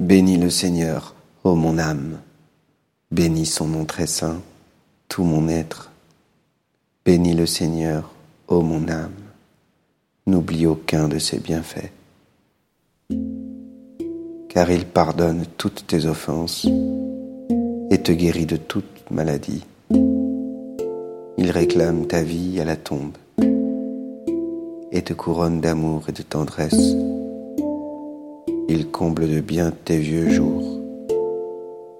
Bénis le Seigneur, ô mon âme. Bénis son nom très saint, tout mon être. Bénis le Seigneur, ô mon âme. N'oublie aucun de ses bienfaits. Car il pardonne toutes tes offenses et te guérit de toute maladie. Il réclame ta vie à la tombe et te couronne d'amour et de tendresse. Il comble de bien tes vieux jours.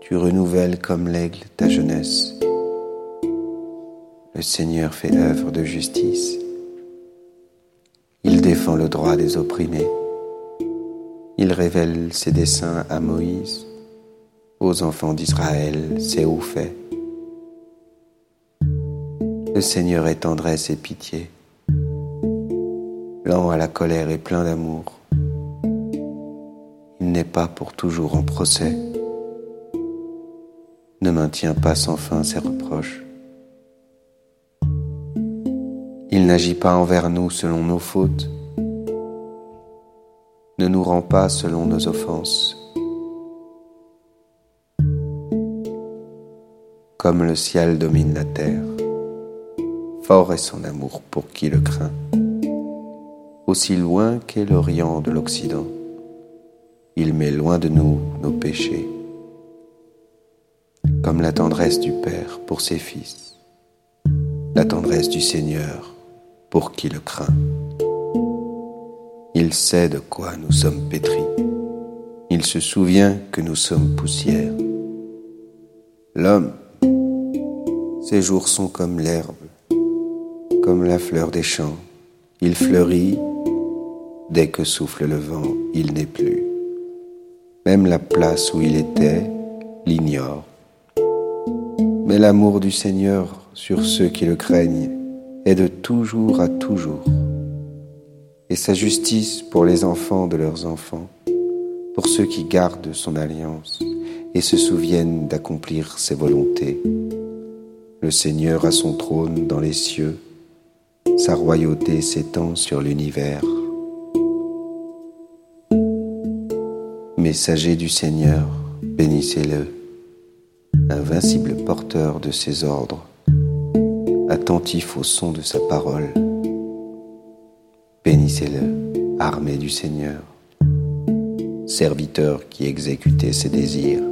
Tu renouvelles comme l'aigle ta jeunesse. Le Seigneur fait œuvre de justice. Il défend le droit des opprimés. Il révèle ses desseins à Moïse, aux enfants d'Israël, ses hauts faits. Le Seigneur est tendresse et pitié, lent à la colère et plein d'amour. Pas pour toujours en procès, ne maintient pas sans fin ses reproches. Il n'agit pas envers nous selon nos fautes, ne nous rend pas selon nos offenses. Comme le ciel domine la terre, Fort est son amour pour qui le craint, aussi loin qu'est l'Orient de l'Occident. Il met loin de nous nos péchés, comme la tendresse du Père pour ses fils, la tendresse du Seigneur pour qui le craint. Il sait de quoi nous sommes pétris, il se souvient que nous sommes poussière. L'homme, ses jours sont comme l'herbe comme la fleur des champs. Il fleurit, dès que souffle le vent, il n'est plus. Même la place où il était l'ignore. Mais l'amour du Seigneur sur ceux qui le craignent est de toujours à toujours. Et sa justice pour les enfants de leurs enfants, pour ceux qui gardent son alliance et se souviennent d'accomplir ses volontés. Le Seigneur a son trône dans les cieux sa royauté s'étend sur l'univers. Messager du Seigneur, bénissez-le, invincible porteur de ses ordres, attentif au son de sa parole. Bénissez-le, armée du Seigneur, serviteur qui exécutait ses désirs.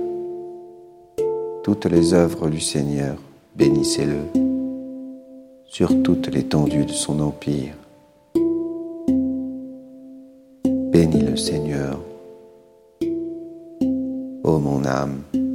Toutes les œuvres du Seigneur, bénissez-le sur toute l'étendue de son empire. Bénis le Seigneur, ô mon âme.